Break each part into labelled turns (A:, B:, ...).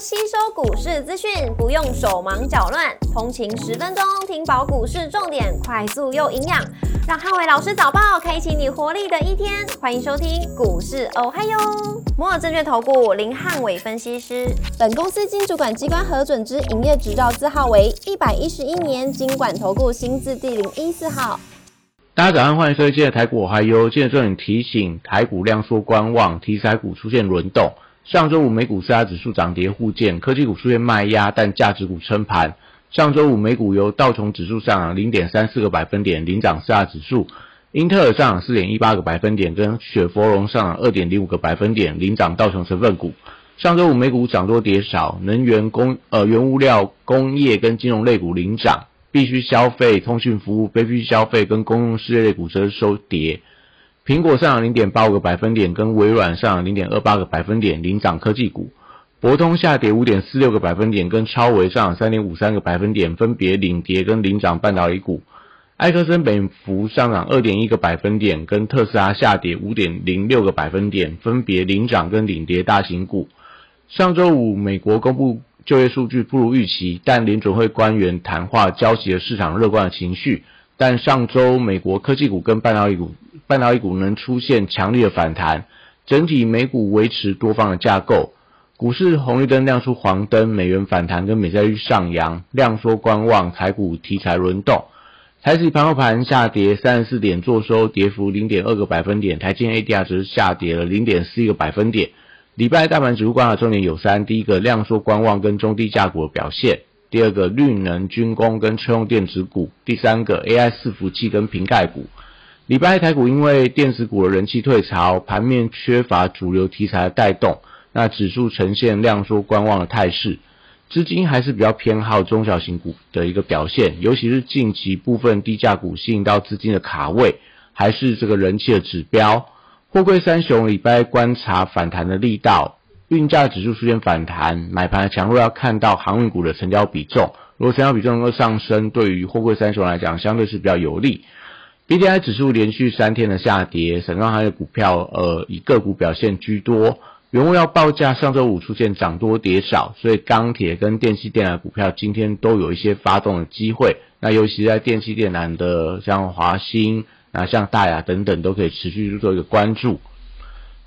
A: 吸收股市资讯，不用手忙脚乱，通勤十分钟听饱股市重点，快速又营养，让汉伟老师早报开启你活力的一天。欢迎收听股市哦嗨哟，摩尔证券投顾林汉伟分析师，本公司经主管机关核准之营业执照字号为一百一十一年经管投顾新字第零一四号。
B: 大家早上欢迎收听台股哦嗨哟，今日重点提醒台股量缩观望，题材股出现轮动。上周五美股四大指数涨跌互见，科技股出现卖压，但价值股撑盘。上周五美股由道琼指数上涨零点三四个百分点领涨四大指数，英特尔上涨四点一八个百分点，跟雪佛龙上涨二点零五个百分点领涨道琼成分股。上周五美股涨多跌少，能源工呃原物料、工业跟金融类股领涨，必须消费、通讯服务、非必须消费跟公用事业类股则收跌。苹果上涨零点八五个百分点，跟微软上涨零点二八个百分点，领涨科技股。博通下跌五点四六个百分点，跟超微上涨三点五三个百分点，分别领跌跟领涨半导体股。埃克森美孚上涨二点一个百分点，跟特斯拉下跌五点零六个百分点，分别领涨跟领跌大型股。上周五，美国公布就业数据不如预期，但联准会官员谈话交集了市场乐观的情绪。但上周美国科技股跟半导体股，半导体股能出现强烈的反弹，整体美股维持多方的架构，股市红绿灯亮出黄灯，美元反弹跟美债率上扬，量缩观望，台股题材轮动，台指盘后盘下跌三十四点，做收跌幅零点二个百分点，台积 ADR 只是下跌了零点四一个百分点。礼拜大盘指数观察重点有三，第一个量缩观望跟中低价股的表现。第二个绿能、军工跟车用电子股，第三个 AI 伺服器跟瓶盖股。礼拜一台股因为电子股的人气退潮，盘面缺乏主流题材的带动，那指数呈现量缩观望的态势。资金还是比较偏好中小型股的一个表现，尤其是近期部分低价股吸引到资金的卡位，还是这个人气的指标。货柜三雄礼拜观察反弹的力道。运价指数出现反弹，买盘的强弱要看到航运股的成交比重。如果成交比重能够上升，对于货柜三雄来讲，相对是比较有利。B D I 指数连续三天的下跌，散装行业股票呃以个股表现居多。原物料报价上周五出现涨多跌少，所以钢铁跟电气电缆股票今天都有一些发动的机会。那尤其在电气电缆的像华兴啊、像大雅等等，都可以持续去做一个关注。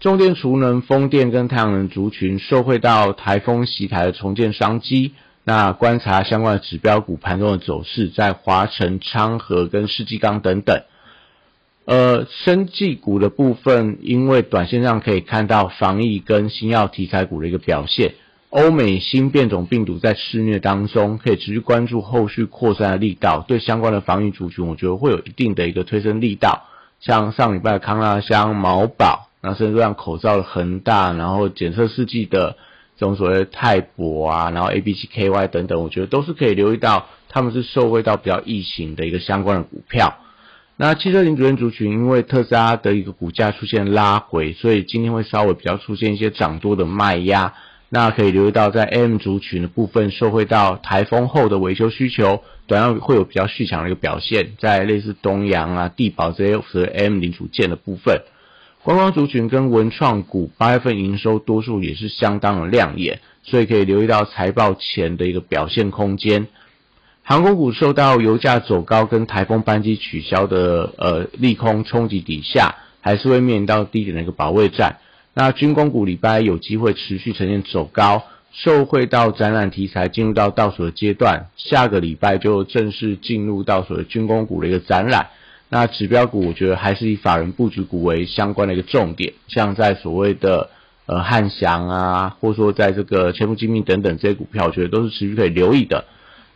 B: 重电、储能、风电跟太阳能族群受惠到台风袭台的重建商机，那观察相关的指标股盘中的走势，在华晨、昌河跟世纪钢等等。呃，生技股的部分，因为短线上可以看到防疫跟新药题材股的一个表现，欧美新变种病毒在肆虐当中，可以持续关注后续扩散的力道，对相关的防疫族群，我觉得会有一定的一个推升力道，像上礼拜康拉香、毛宝。然后甚至像口罩的恒大，然后检测试剂的这种所谓泰博啊，然后 A B C K Y 等等，我觉得都是可以留意到，他们是受惠到比较疫情的一个相关的股票。那汽车零组件族群，因为特斯拉的一个股价出现拉回，所以今天会稍微比较出现一些涨多的卖压。那可以留意到，在 M 族群的部分，受惠到台风后的维修需求，短样会有比较续强的一个表现，在类似东阳啊、地保这些和 M 零组件的部分。观光族群跟文创股八月份营收多数也是相当的亮眼，所以可以留意到财报前的一个表现空间。航空股受到油价走高跟台风班机取消的呃利空冲击底下，还是会面临到低点的一个保卫战。那军工股礼拜有机会持续呈现走高，受惠到展览题材进入到倒数的阶段，下个礼拜就正式进入到所谓军工股的一个展览。那指标股，我觉得还是以法人布局股为相关的一个重点，像在所谓的呃汉翔啊，或者说在这个千富精密等等这些股票，我觉得都是持续可以留意的。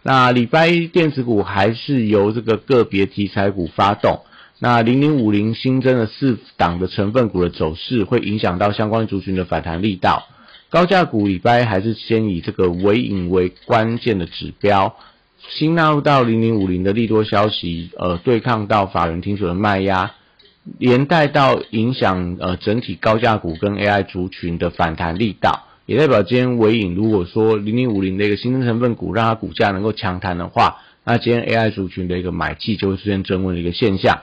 B: 那礼拜一电子股还是由这个个别题材股发动，那零零五零新增的四档的成分股的走势，会影响到相关族群的反弹力道。高价股礼拜还是先以这个尾影为关键的指标。新纳入到零零五零的利多消息，呃，对抗到法人听损的卖压，连带到影响呃整体高价股跟 AI 族群的反弹力道，也代表今天尾影如果说零零五零的一个新增成分股让它股价能够强弹的话，那今天 AI 族群的一个买气就会出现增温的一个现象。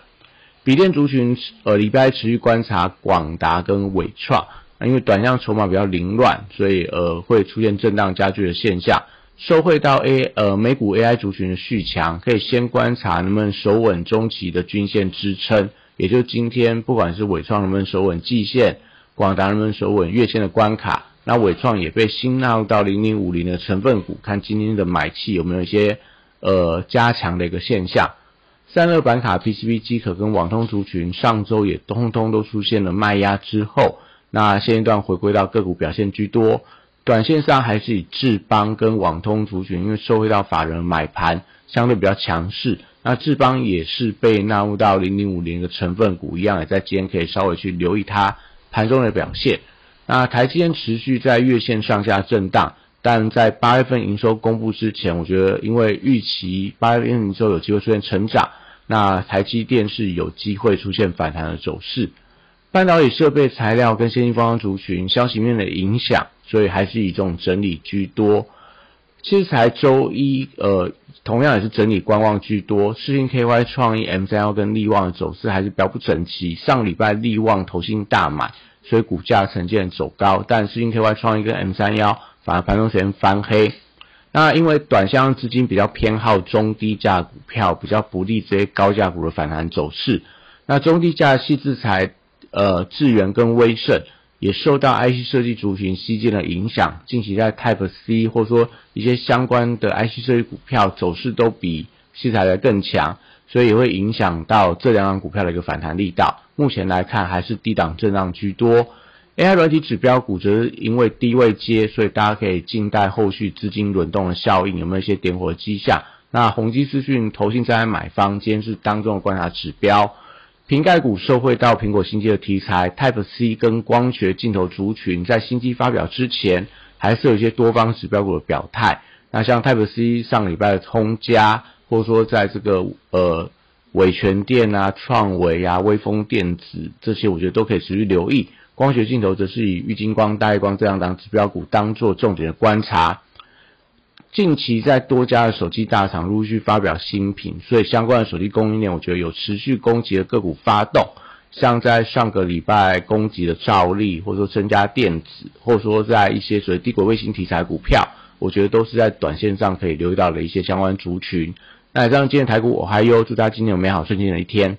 B: 笔电族群呃礼拜持续观察广达跟伟创，因为短向筹码比较凌乱，所以呃会出现震荡加剧的现象。受惠到 A 呃美股 AI 族群的续强，可以先观察能不能守稳中期的均线支撑，也就是今天不管是伟创能不能守稳季线，广达能不能守稳月线的关卡。那伟创也被新纳入到零零五零的成分股，看今天的买气有没有一些呃加强的一个现象。散热板卡、PCB 机壳跟网通族群上周也通通都出现了卖压之后，那现阶段回归到个股表现居多。短线上还是以智邦跟网通族群，因为受惠到法人买盘相对比较强势。那智邦也是被纳入到零零五零的成分股，一样也在今天可以稍微去留意它盘中的表现。那台积电持续在月线上下震荡，但在八月份营收公布之前，我觉得因为预期八月份营收有机会出现成长。那台积电是有机会出现反弹的走势，半导体设备材料跟先进方族群消息面的影响，所以还是以这种整理居多。其实才周一，呃，同样也是整理观望居多。世信 KY 创意 M 三幺跟利旺的走势还是比较不整齐。上礼拜利旺投信大买，所以股价呈现走高，但世信 KY 创意跟 M 三幺反而盘中时间翻黑。那因为短线资金比较偏好中低价股票，比较不利这些高价股的反弹走势。那中低价细制材，呃，智源跟威盛也受到 IC 设计族群吸金的影响，近期在 Type C 或者说一些相关的 IC 设计股票走势都比西材的更强，所以也会影响到这两档股票的一个反弹力道。目前来看，还是低档震荡居多。AI 软体指标股则是因为低位接，所以大家可以静待后续资金轮动的效应有没有一些点火迹象。那宏基资讯投信在买方，今天是当中的观察指标。瓶盖股受惠到苹果新机的题材，Type C 跟光学镜头族群在新机发表之前，还是有一些多方指标股的表态。那像 Type C 上礼拜的通家，或者说在这个呃伟全电啊、创维啊、微风电子这些，我觉得都可以持续留意。光学镜头则是以玉金光、大光这两档指标股当做重点的观察。近期在多家的手机大厂陆续发表新品，所以相关的手机供应链，我觉得有持续攻击的个股发动。像在上个礼拜攻击的兆利，或者说增加电子，或者说在一些所谓低轨卫星题材股票，我觉得都是在短线上可以留意到的一些相关族群。那以上今天台股我还有，祝大家今天有美好顺心的一天。